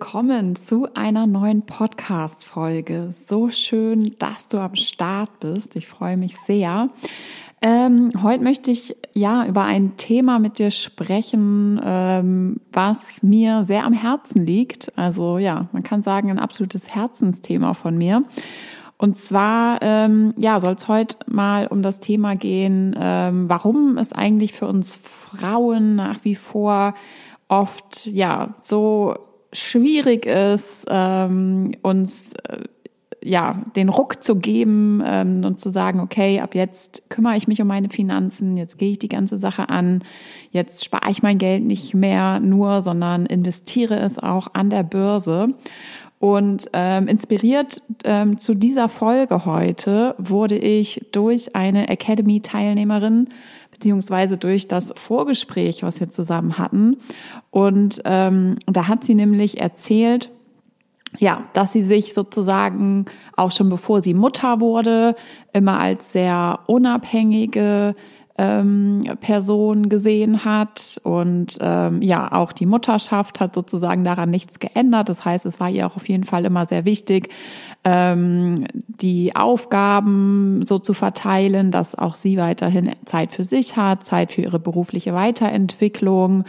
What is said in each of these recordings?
willkommen zu einer neuen Podcast-Folge. So schön, dass du am Start bist. Ich freue mich sehr. Ähm, heute möchte ich ja über ein Thema mit dir sprechen, ähm, was mir sehr am Herzen liegt. Also ja, man kann sagen, ein absolutes Herzensthema von mir. Und zwar ähm, ja, soll es heute mal um das Thema gehen, ähm, warum es eigentlich für uns Frauen nach wie vor oft ja so schwierig ist, ähm, uns äh, ja, den Ruck zu geben ähm, und zu sagen, okay, ab jetzt kümmere ich mich um meine Finanzen, jetzt gehe ich die ganze Sache an, jetzt spare ich mein Geld nicht mehr nur, sondern investiere es auch an der Börse. Und ähm, inspiriert ähm, zu dieser Folge heute wurde ich durch eine Academy-Teilnehmerin beziehungsweise durch das Vorgespräch, was wir zusammen hatten. Und ähm, da hat sie nämlich erzählt, ja, dass sie sich sozusagen auch schon bevor sie Mutter wurde, immer als sehr unabhängige ähm, Person gesehen hat. Und ähm, ja, auch die Mutterschaft hat sozusagen daran nichts geändert. Das heißt, es war ihr auch auf jeden Fall immer sehr wichtig, ähm, die Aufgaben so zu verteilen, dass auch sie weiterhin Zeit für sich hat, Zeit für ihre berufliche Weiterentwicklung.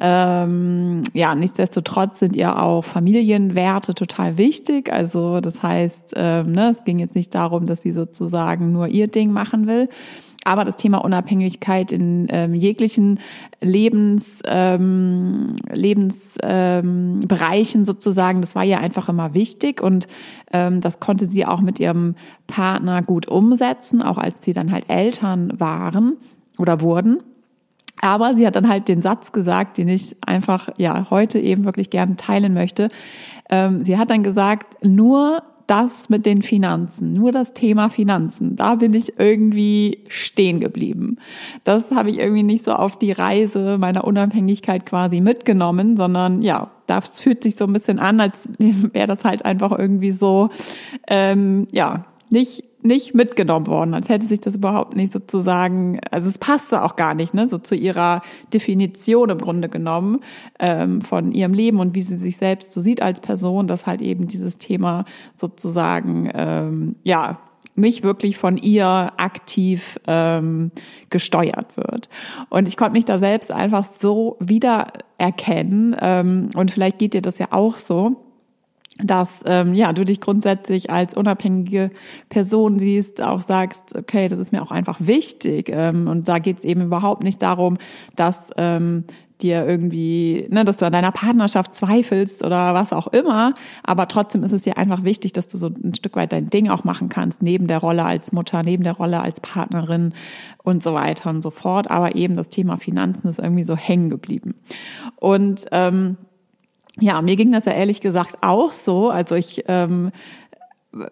Ähm, ja, nichtsdestotrotz sind ihr auch Familienwerte total wichtig. Also das heißt, ähm, ne, es ging jetzt nicht darum, dass sie sozusagen nur ihr Ding machen will. Aber das Thema Unabhängigkeit in ähm, jeglichen Lebens, ähm, Lebensbereichen ähm, sozusagen, das war ihr einfach immer wichtig und ähm, das konnte sie auch mit ihrem Partner gut umsetzen, auch als sie dann halt Eltern waren oder wurden. Aber sie hat dann halt den Satz gesagt, den ich einfach ja heute eben wirklich gerne teilen möchte. Ähm, sie hat dann gesagt, nur das mit den Finanzen, nur das Thema Finanzen, da bin ich irgendwie stehen geblieben. Das habe ich irgendwie nicht so auf die Reise meiner Unabhängigkeit quasi mitgenommen, sondern ja, das fühlt sich so ein bisschen an, als wäre das halt einfach irgendwie so, ähm, ja, nicht nicht mitgenommen worden, als hätte sich das überhaupt nicht sozusagen, also es passte auch gar nicht, ne, so zu ihrer Definition im Grunde genommen ähm, von ihrem Leben und wie sie sich selbst so sieht als Person, dass halt eben dieses Thema sozusagen, ähm, ja, nicht wirklich von ihr aktiv ähm, gesteuert wird. Und ich konnte mich da selbst einfach so wiedererkennen ähm, und vielleicht geht dir das ja auch so dass ähm, ja du dich grundsätzlich als unabhängige Person siehst, auch sagst, okay, das ist mir auch einfach wichtig. Ähm, und da geht es eben überhaupt nicht darum, dass ähm, dir irgendwie, ne, dass du an deiner Partnerschaft zweifelst oder was auch immer. Aber trotzdem ist es dir einfach wichtig, dass du so ein Stück weit dein Ding auch machen kannst, neben der Rolle als Mutter, neben der Rolle als Partnerin und so weiter und so fort. Aber eben das Thema Finanzen ist irgendwie so hängen geblieben. Und ähm, ja, mir ging das ja ehrlich gesagt auch so. Also ich ähm,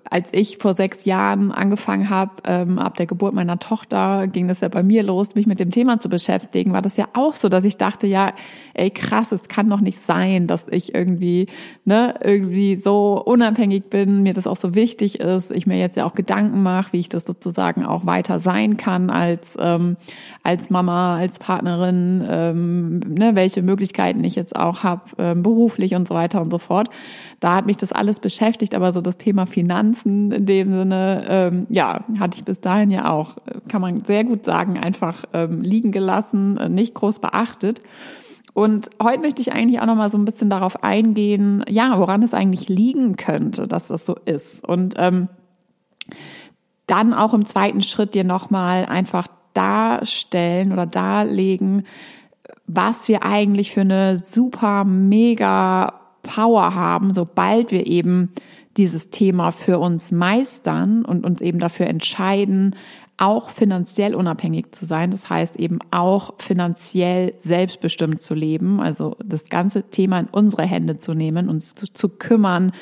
als ich vor sechs Jahren angefangen habe, ähm, ab der Geburt meiner Tochter, ging das ja bei mir los, mich mit dem Thema zu beschäftigen, war das ja auch so, dass ich dachte, ja, ey krass, es kann doch nicht sein, dass ich irgendwie, ne, irgendwie so unabhängig bin, mir das auch so wichtig ist, ich mir jetzt ja auch Gedanken mache, wie ich das sozusagen auch weiter sein kann als ähm, als Mama, als Partnerin, ähm, ne, welche Möglichkeiten ich jetzt auch habe, ähm, beruflich und so weiter und so fort. Da hat mich das alles beschäftigt, aber so das Thema Finanzen Finanzen in dem Sinne, ähm, ja, hatte ich bis dahin ja auch, kann man sehr gut sagen, einfach ähm, liegen gelassen, äh, nicht groß beachtet. Und heute möchte ich eigentlich auch noch mal so ein bisschen darauf eingehen, ja, woran es eigentlich liegen könnte, dass das so ist. Und ähm, dann auch im zweiten Schritt dir noch mal einfach darstellen oder darlegen, was wir eigentlich für eine super mega Power haben, sobald wir eben dieses Thema für uns meistern und uns eben dafür entscheiden, auch finanziell unabhängig zu sein. Das heißt eben auch finanziell selbstbestimmt zu leben, also das ganze Thema in unsere Hände zu nehmen, uns zu, zu, kümmern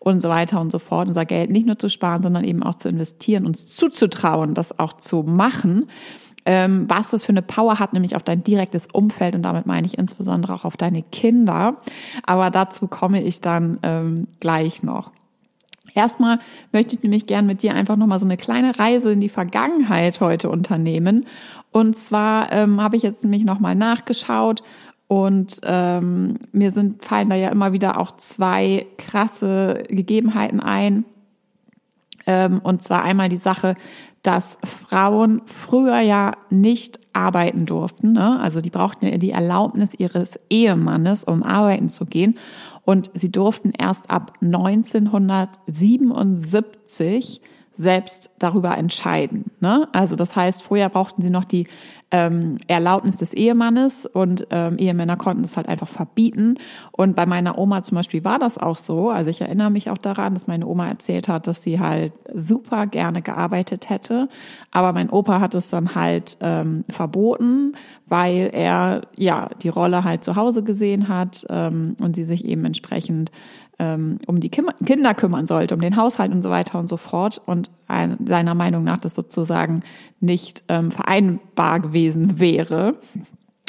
und so weiter und so fort, unser Geld nicht nur zu sparen, sondern eben auch zu investieren, uns zuzutrauen, das auch zu machen. Ähm, was das für eine Power hat, nämlich auf dein direktes Umfeld und damit meine ich insbesondere auch auf deine Kinder. Aber dazu komme ich dann ähm, gleich noch. Erstmal möchte ich nämlich gern mit dir einfach nochmal so eine kleine Reise in die Vergangenheit heute unternehmen. Und zwar ähm, habe ich jetzt nämlich nochmal nachgeschaut Und ähm, mir sind fallen da ja immer wieder auch zwei krasse Gegebenheiten ein. Ähm, und zwar einmal die Sache, dass Frauen früher ja nicht arbeiten durften. Ne? Also die brauchten ja die Erlaubnis ihres Ehemannes, um arbeiten zu gehen. Und sie durften erst ab 1977 selbst darüber entscheiden. Ne? Also das heißt, vorher brauchten sie noch die ähm, Erlaubnis des Ehemannes und ähm, Ehemänner konnten es halt einfach verbieten. Und bei meiner Oma zum Beispiel war das auch so. Also ich erinnere mich auch daran, dass meine Oma erzählt hat, dass sie halt super gerne gearbeitet hätte, aber mein Opa hat es dann halt ähm, verboten, weil er ja die Rolle halt zu Hause gesehen hat ähm, und sie sich eben entsprechend ähm, um die Kinder kümmern sollte, um den Haushalt und so weiter und so fort und ein, seiner Meinung nach das sozusagen nicht ähm, vereinbar gewesen wäre.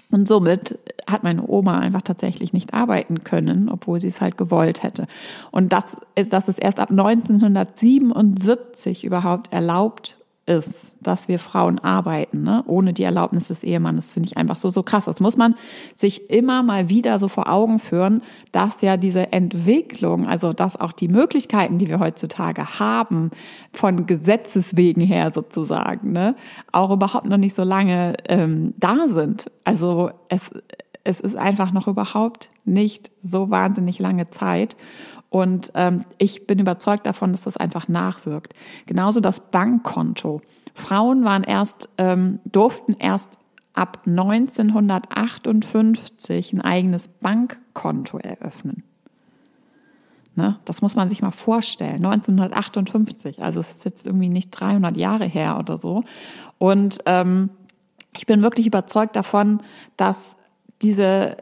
Und somit hat meine Oma einfach tatsächlich nicht arbeiten können, obwohl sie es halt gewollt hätte. Und das ist, dass es erst ab 1977 überhaupt erlaubt ist, dass wir Frauen arbeiten, ne? ohne die Erlaubnis des Ehemannes, finde ich einfach so, so krass. Das muss man sich immer mal wieder so vor Augen führen, dass ja diese Entwicklung, also dass auch die Möglichkeiten, die wir heutzutage haben, von Gesetzes wegen her sozusagen, ne, auch überhaupt noch nicht so lange ähm, da sind. Also es, es ist einfach noch überhaupt nicht so wahnsinnig lange Zeit. Und ähm, ich bin überzeugt davon, dass das einfach nachwirkt. Genauso das Bankkonto. Frauen waren erst, ähm, durften erst ab 1958 ein eigenes Bankkonto eröffnen. Ne? Das muss man sich mal vorstellen. 1958, also es ist jetzt irgendwie nicht 300 Jahre her oder so. Und ähm, ich bin wirklich überzeugt davon, dass diese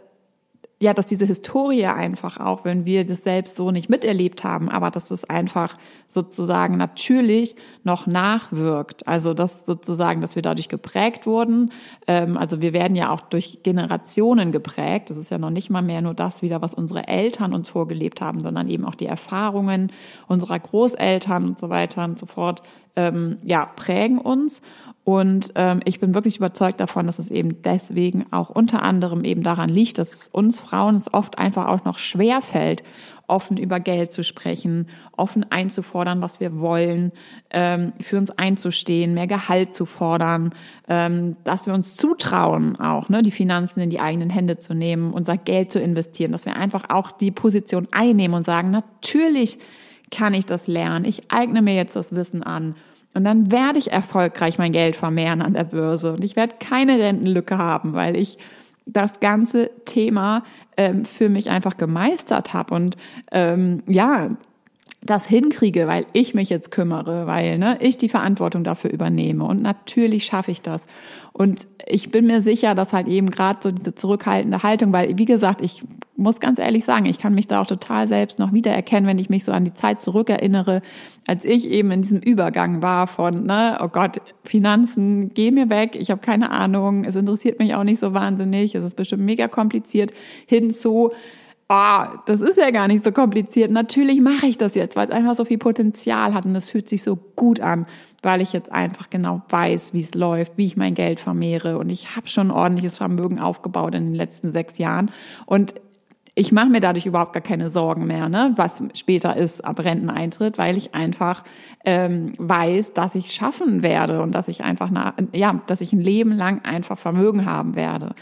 ja, dass diese Historie einfach auch, wenn wir das selbst so nicht miterlebt haben, aber dass es einfach sozusagen natürlich noch nachwirkt. Also dass sozusagen, dass wir dadurch geprägt wurden. Ähm, also wir werden ja auch durch Generationen geprägt. Das ist ja noch nicht mal mehr nur das wieder, was unsere Eltern uns vorgelebt haben, sondern eben auch die Erfahrungen unserer Großeltern und so weiter und so fort. Ähm, ja, prägen uns. Und ähm, ich bin wirklich überzeugt davon, dass es eben deswegen auch unter anderem eben daran liegt, dass uns Frauen es oft einfach auch noch schwer fällt, offen über Geld zu sprechen, offen einzufordern, was wir wollen, ähm, für uns einzustehen, mehr Gehalt zu fordern, ähm, dass wir uns zutrauen, auch ne, die Finanzen in die eigenen Hände zu nehmen, unser Geld zu investieren, dass wir einfach auch die Position einnehmen und sagen, natürlich kann ich das lernen, ich eigne mir jetzt das Wissen an und dann werde ich erfolgreich mein Geld vermehren an der Börse. Und ich werde keine Rentenlücke haben, weil ich das ganze Thema ähm, für mich einfach gemeistert habe. Und ähm, ja, das hinkriege, weil ich mich jetzt kümmere, weil ne, ich die Verantwortung dafür übernehme. Und natürlich schaffe ich das. Und ich bin mir sicher, dass halt eben gerade so diese zurückhaltende Haltung, weil, wie gesagt, ich muss ganz ehrlich sagen, ich kann mich da auch total selbst noch wiedererkennen, wenn ich mich so an die Zeit zurückerinnere, als ich eben in diesem Übergang war von, ne, oh Gott, Finanzen, geh mir weg, ich habe keine Ahnung, es interessiert mich auch nicht so wahnsinnig, es ist bestimmt mega kompliziert, hinzu, ah, das ist ja gar nicht so kompliziert. Natürlich mache ich das jetzt, weil es einfach so viel Potenzial hat und es fühlt sich so gut an, weil ich jetzt einfach genau weiß, wie es läuft, wie ich mein Geld vermehre und ich habe schon ordentliches Vermögen aufgebaut in den letzten sechs Jahren und ich mache mir dadurch überhaupt gar keine Sorgen mehr, ne, was später ist ab Renteneintritt, weil ich einfach ähm, weiß, dass ich schaffen werde und dass ich einfach, na, ja, dass ich ein Leben lang einfach Vermögen haben werde.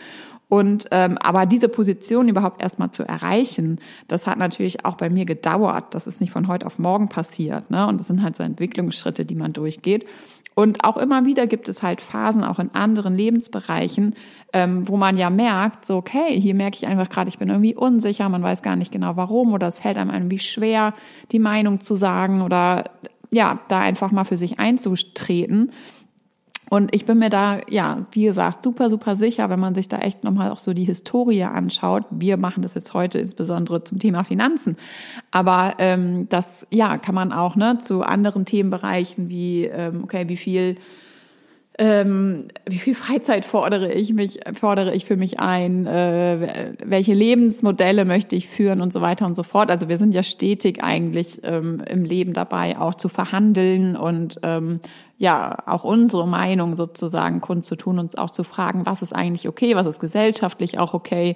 Und ähm, aber diese Position überhaupt erstmal zu erreichen, das hat natürlich auch bei mir gedauert. Das ist nicht von heute auf morgen passiert. Ne? Und das sind halt so Entwicklungsschritte, die man durchgeht. Und auch immer wieder gibt es halt Phasen, auch in anderen Lebensbereichen, ähm, wo man ja merkt, so, okay, hier merke ich einfach gerade, ich bin irgendwie unsicher, man weiß gar nicht genau warum oder es fällt einem irgendwie schwer, die Meinung zu sagen oder ja, da einfach mal für sich einzutreten. Und ich bin mir da, ja, wie gesagt, super, super sicher, wenn man sich da echt nochmal auch so die Historie anschaut. Wir machen das jetzt heute insbesondere zum Thema Finanzen. Aber ähm, das, ja, kann man auch ne, zu anderen Themenbereichen wie, ähm, okay, wie viel ähm, wie viel Freizeit fordere ich mich, fordere ich für mich ein, äh, welche Lebensmodelle möchte ich führen und so weiter und so fort. Also wir sind ja stetig eigentlich ähm, im Leben dabei, auch zu verhandeln und ähm, ja auch unsere Meinung sozusagen kundzutun, uns auch zu fragen, was ist eigentlich okay, was ist gesellschaftlich auch okay,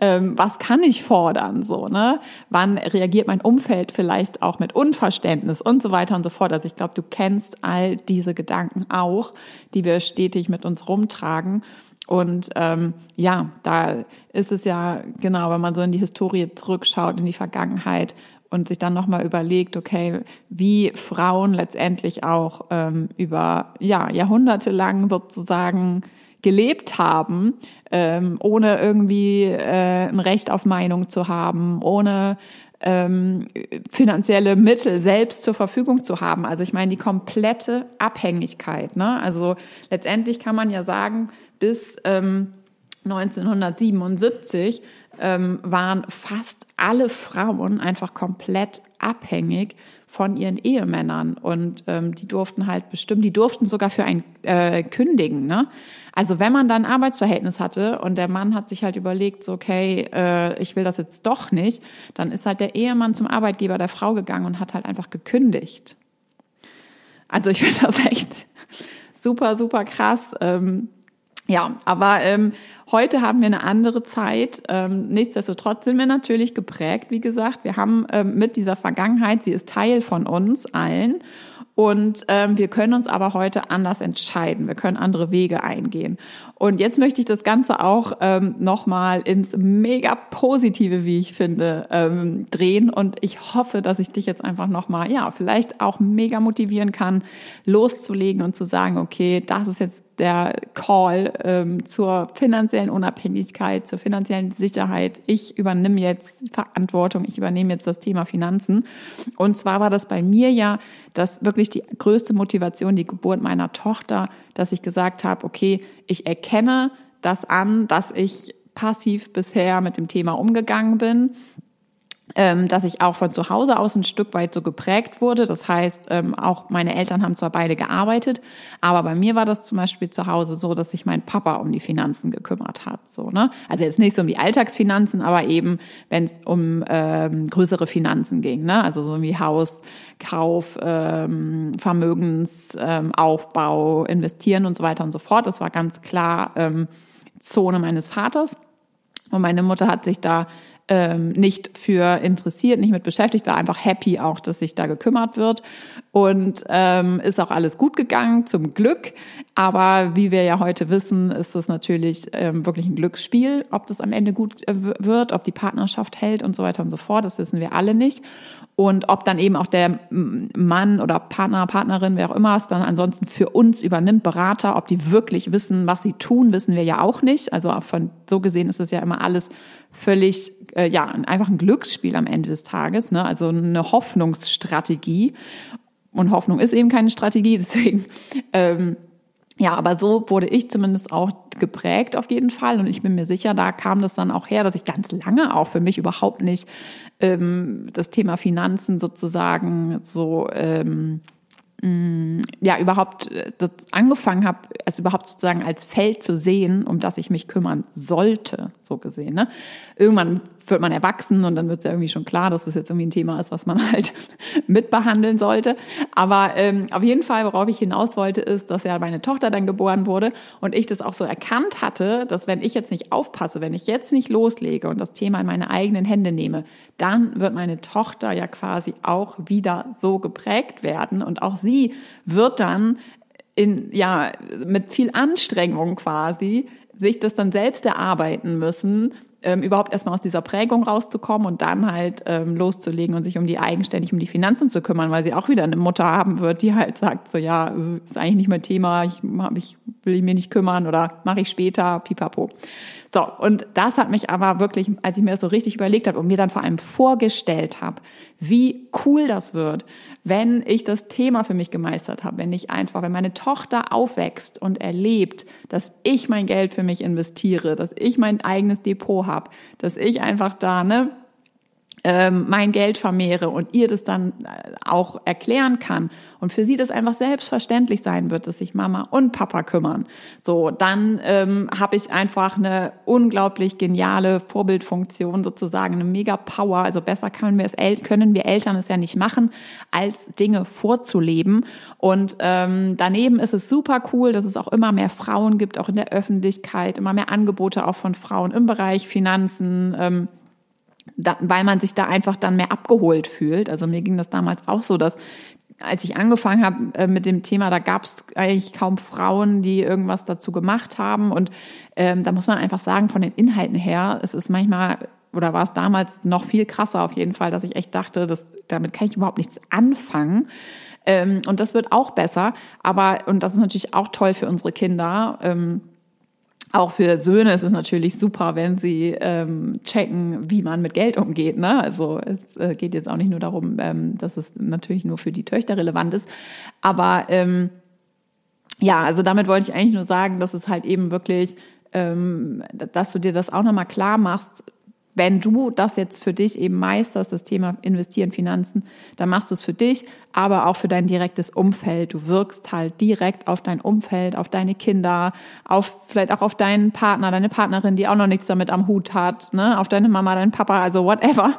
ähm, was kann ich fordern, so ne? Wann reagiert mein Umfeld vielleicht auch mit Unverständnis und so weiter und so fort. Also ich glaube, du kennst all diese Gedanken auch, die wir stetig mit uns rumtragen. Und ähm, ja, da ist es ja genau, wenn man so in die Historie zurückschaut, in die Vergangenheit, und sich dann nochmal überlegt, okay, wie Frauen letztendlich auch ähm, über ja, Jahrhunderte lang sozusagen gelebt haben, ähm, ohne irgendwie äh, ein Recht auf Meinung zu haben, ohne ähm, finanzielle Mittel selbst zur Verfügung zu haben. Also ich meine die komplette Abhängigkeit. Ne? Also letztendlich kann man ja sagen, bis ähm, 1977 ähm, waren fast alle Frauen einfach komplett abhängig von ihren Ehemännern und ähm, die durften halt bestimmen, die durften sogar für ein äh, kündigen. Ne? Also wenn man dann ein Arbeitsverhältnis hatte und der Mann hat sich halt überlegt, so okay, äh, ich will das jetzt doch nicht, dann ist halt der Ehemann zum Arbeitgeber der Frau gegangen und hat halt einfach gekündigt. Also ich finde das echt super, super krass. Ähm, ja, aber ähm, heute haben wir eine andere Zeit. Ähm, nichtsdestotrotz sind wir natürlich geprägt, wie gesagt. Wir haben ähm, mit dieser Vergangenheit, sie ist Teil von uns allen. Und ähm, wir können uns aber heute anders entscheiden. Wir können andere Wege eingehen. Und jetzt möchte ich das Ganze auch ähm, nochmal ins mega positive, wie ich finde, ähm, drehen. Und ich hoffe, dass ich dich jetzt einfach nochmal, ja, vielleicht auch mega motivieren kann, loszulegen und zu sagen, okay, das ist jetzt der Call ähm, zur finanziellen Unabhängigkeit, zur finanziellen Sicherheit. Ich übernehme jetzt Verantwortung, ich übernehme jetzt das Thema Finanzen. Und zwar war das bei mir ja das wirklich die größte Motivation, die Geburt meiner Tochter, dass ich gesagt habe, okay, ich erkenne das an, dass ich passiv bisher mit dem Thema umgegangen bin ähm, dass ich auch von zu Hause aus ein Stück weit so geprägt wurde. Das heißt, ähm, auch meine Eltern haben zwar beide gearbeitet, aber bei mir war das zum Beispiel zu Hause so, dass sich mein Papa um die Finanzen gekümmert hat. So, ne? Also jetzt nicht so um die Alltagsfinanzen, aber eben, wenn es um ähm, größere Finanzen ging, ne? also so wie Hauskauf, ähm, Vermögensaufbau, ähm, Investieren und so weiter und so fort. Das war ganz klar ähm, Zone meines Vaters. Und meine Mutter hat sich da ähm, nicht für interessiert, nicht mit beschäftigt, war einfach happy auch, dass sich da gekümmert wird. Und ähm, ist auch alles gut gegangen, zum Glück. Aber wie wir ja heute wissen, ist es natürlich ähm, wirklich ein Glücksspiel, ob das am Ende gut äh, wird, ob die Partnerschaft hält und so weiter und so fort. Das wissen wir alle nicht. Und ob dann eben auch der Mann oder Partner, Partnerin, wer auch immer es dann ansonsten für uns übernimmt, Berater, ob die wirklich wissen, was sie tun, wissen wir ja auch nicht. Also von so gesehen ist es ja immer alles völlig, äh, ja, einfach ein Glücksspiel am Ende des Tages, ne? also eine Hoffnungsstrategie. Und Hoffnung ist eben keine Strategie, deswegen, ähm, ja, aber so wurde ich zumindest auch geprägt auf jeden Fall. Und ich bin mir sicher, da kam das dann auch her, dass ich ganz lange auch für mich überhaupt nicht ähm, das Thema Finanzen sozusagen so ähm, ja überhaupt äh, angefangen habe, es überhaupt sozusagen als Feld zu sehen, um das ich mich kümmern sollte, so gesehen. Ne? Irgendwann wird man erwachsen und dann wird es ja irgendwie schon klar, dass das jetzt irgendwie ein Thema ist, was man halt mitbehandeln sollte. Aber ähm, auf jeden Fall, worauf ich hinaus wollte, ist, dass ja meine Tochter dann geboren wurde und ich das auch so erkannt hatte, dass wenn ich jetzt nicht aufpasse, wenn ich jetzt nicht loslege und das Thema in meine eigenen Hände nehme, dann wird meine Tochter ja quasi auch wieder so geprägt werden und auch sie wird dann in, ja, mit viel Anstrengung quasi sich das dann selbst erarbeiten müssen, ähm, überhaupt erstmal aus dieser Prägung rauszukommen und dann halt ähm, loszulegen und sich um die eigenständig um die Finanzen zu kümmern, weil sie auch wieder eine Mutter haben wird, die halt sagt so ja äh, ist eigentlich nicht mein Thema, ich, ich will mir nicht kümmern oder mache ich später, pipapo. So, und das hat mich aber wirklich, als ich mir das so richtig überlegt habe und mir dann vor allem vorgestellt habe, wie cool das wird, wenn ich das Thema für mich gemeistert habe, wenn ich einfach, wenn meine Tochter aufwächst und erlebt, dass ich mein Geld für mich investiere, dass ich mein eigenes Depot habe, dass ich einfach da, ne, ähm, mein Geld vermehre und ihr das dann äh, auch erklären kann und für sie das einfach selbstverständlich sein wird, dass sich Mama und Papa kümmern, so dann ähm, habe ich einfach eine unglaublich geniale Vorbildfunktion sozusagen, eine mega Power. Also besser können wir es können wir Eltern es ja nicht machen, als Dinge vorzuleben. Und ähm, daneben ist es super cool, dass es auch immer mehr Frauen gibt, auch in der Öffentlichkeit, immer mehr Angebote auch von Frauen im Bereich Finanzen. Ähm, da, weil man sich da einfach dann mehr abgeholt fühlt. Also mir ging das damals auch so, dass als ich angefangen habe äh, mit dem Thema, da gab es eigentlich kaum Frauen, die irgendwas dazu gemacht haben. Und ähm, da muss man einfach sagen, von den Inhalten her, es ist manchmal oder war es damals noch viel krasser auf jeden Fall, dass ich echt dachte, dass, damit kann ich überhaupt nichts anfangen. Ähm, und das wird auch besser. Aber, und das ist natürlich auch toll für unsere Kinder. Ähm, auch für Söhne ist es natürlich super, wenn sie ähm, checken, wie man mit Geld umgeht. Ne? Also es äh, geht jetzt auch nicht nur darum, ähm, dass es natürlich nur für die Töchter relevant ist. Aber ähm, ja, also damit wollte ich eigentlich nur sagen, dass es halt eben wirklich, ähm, dass du dir das auch nochmal klar machst, wenn du das jetzt für dich eben meisterst, das Thema Investieren, Finanzen, dann machst du es für dich, aber auch für dein direktes Umfeld. Du wirkst halt direkt auf dein Umfeld, auf deine Kinder, auf vielleicht auch auf deinen Partner, deine Partnerin, die auch noch nichts damit am Hut hat, ne? auf deine Mama, deinen Papa, also whatever,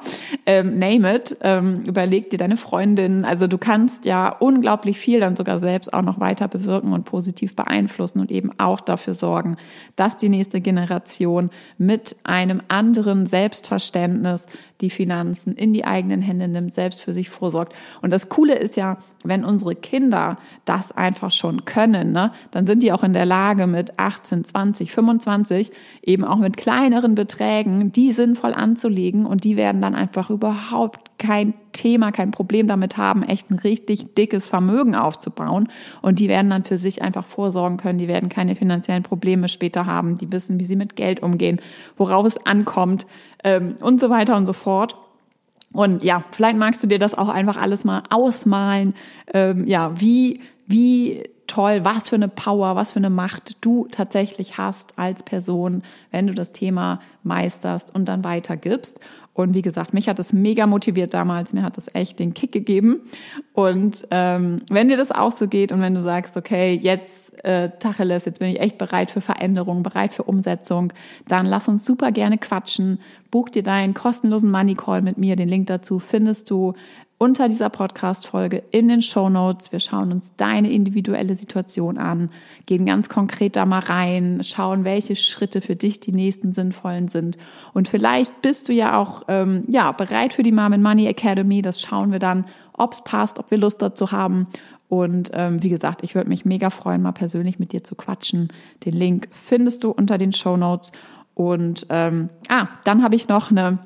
ähm, name it. Ähm, überleg dir deine Freundin. Also du kannst ja unglaublich viel dann sogar selbst auch noch weiter bewirken und positiv beeinflussen und eben auch dafür sorgen, dass die nächste Generation mit einem anderen Selbstverständnis die Finanzen in die eigenen Hände nimmt, selbst für sich vorsorgt. Und das Coole ist ja, wenn unsere Kinder das einfach schon können, ne, dann sind die auch in der Lage mit 18, 20, 25 eben auch mit kleineren Beträgen die sinnvoll anzulegen und die werden dann einfach überhaupt kein Thema, kein Problem damit haben, echt ein richtig dickes Vermögen aufzubauen. Und die werden dann für sich einfach vorsorgen können. Die werden keine finanziellen Probleme später haben. Die wissen, wie sie mit Geld umgehen, worauf es ankommt ähm, und so weiter und so fort. Und ja, vielleicht magst du dir das auch einfach alles mal ausmalen. Ähm, ja, wie, wie toll, was für eine Power, was für eine Macht du tatsächlich hast als Person, wenn du das Thema meisterst und dann weitergibst. Und wie gesagt, mich hat das mega motiviert damals, mir hat das echt den Kick gegeben. Und ähm, wenn dir das auch so geht und wenn du sagst, okay, jetzt äh, Tacheles, jetzt bin ich echt bereit für Veränderung, bereit für Umsetzung, dann lass uns super gerne quatschen. Buch dir deinen kostenlosen Money Call mit mir. Den Link dazu findest du unter dieser Podcast-Folge in den Show Notes. Wir schauen uns deine individuelle Situation an, gehen ganz konkret da mal rein, schauen, welche Schritte für dich die nächsten sinnvollen sind. Und vielleicht bist du ja auch ähm, ja, bereit für die Mom and Money Academy. Das schauen wir dann, ob es passt, ob wir Lust dazu haben. Und ähm, wie gesagt, ich würde mich mega freuen, mal persönlich mit dir zu quatschen. Den Link findest du unter den Show Notes. Und ähm, ah, dann habe ich noch eine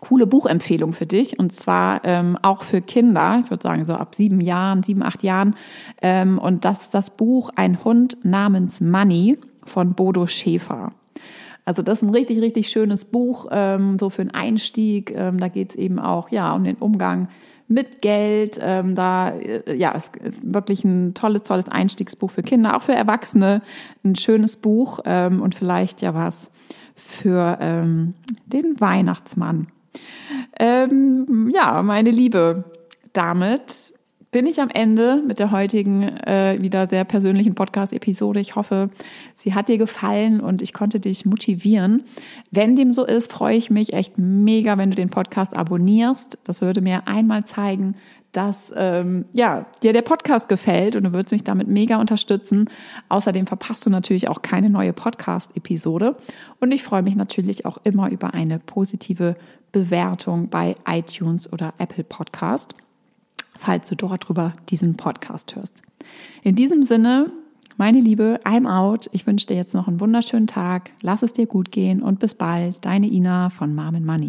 coole Buchempfehlung für dich und zwar ähm, auch für Kinder, ich würde sagen so ab sieben Jahren, sieben, acht Jahren. Ähm, und das ist das Buch Ein Hund namens Money von Bodo Schäfer. Also das ist ein richtig, richtig schönes Buch, ähm, so für einen Einstieg. Ähm, da geht es eben auch ja um den Umgang mit Geld. Ähm, da äh, ja, es ist wirklich ein tolles, tolles Einstiegsbuch für Kinder, auch für Erwachsene. Ein schönes Buch ähm, und vielleicht ja was für ähm, den Weihnachtsmann. Ähm, ja, meine Liebe, damit bin ich am Ende mit der heutigen äh, wieder sehr persönlichen Podcast-Episode. Ich hoffe, sie hat dir gefallen und ich konnte dich motivieren. Wenn dem so ist, freue ich mich echt mega, wenn du den Podcast abonnierst. Das würde mir einmal zeigen, dass ähm, ja, dir der Podcast gefällt und du würdest mich damit mega unterstützen. Außerdem verpasst du natürlich auch keine neue Podcast-Episode. Und ich freue mich natürlich auch immer über eine positive Bewertung bei iTunes oder Apple Podcast, falls du dort drüber diesen Podcast hörst. In diesem Sinne, meine Liebe, I'm out. Ich wünsche dir jetzt noch einen wunderschönen Tag. Lass es dir gut gehen und bis bald. Deine Ina von Mom Money.